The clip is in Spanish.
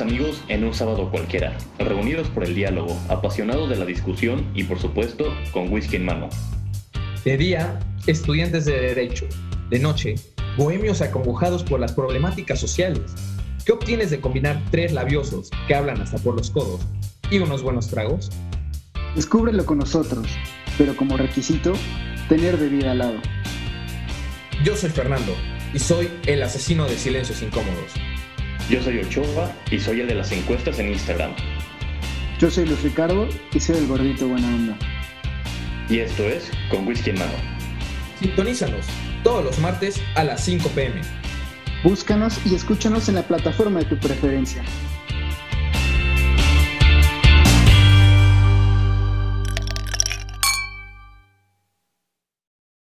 amigos en un sábado cualquiera, reunidos por el diálogo, apasionados de la discusión y por supuesto con whisky en mano. De día, estudiantes de derecho. De noche, bohemios acongojados por las problemáticas sociales. ¿Qué obtienes de combinar tres labiosos que hablan hasta por los codos y unos buenos tragos? Descúbrelo con nosotros, pero como requisito, tener bebida al lado. Yo soy Fernando y soy el asesino de silencios incómodos. Yo soy Ochoa y soy el de las encuestas en Instagram. Yo soy Luis Ricardo y soy el gordito buena onda. Y esto es Con Whisky en Mano. Sintonízanos todos los martes a las 5 pm. Búscanos y escúchanos en la plataforma de tu preferencia.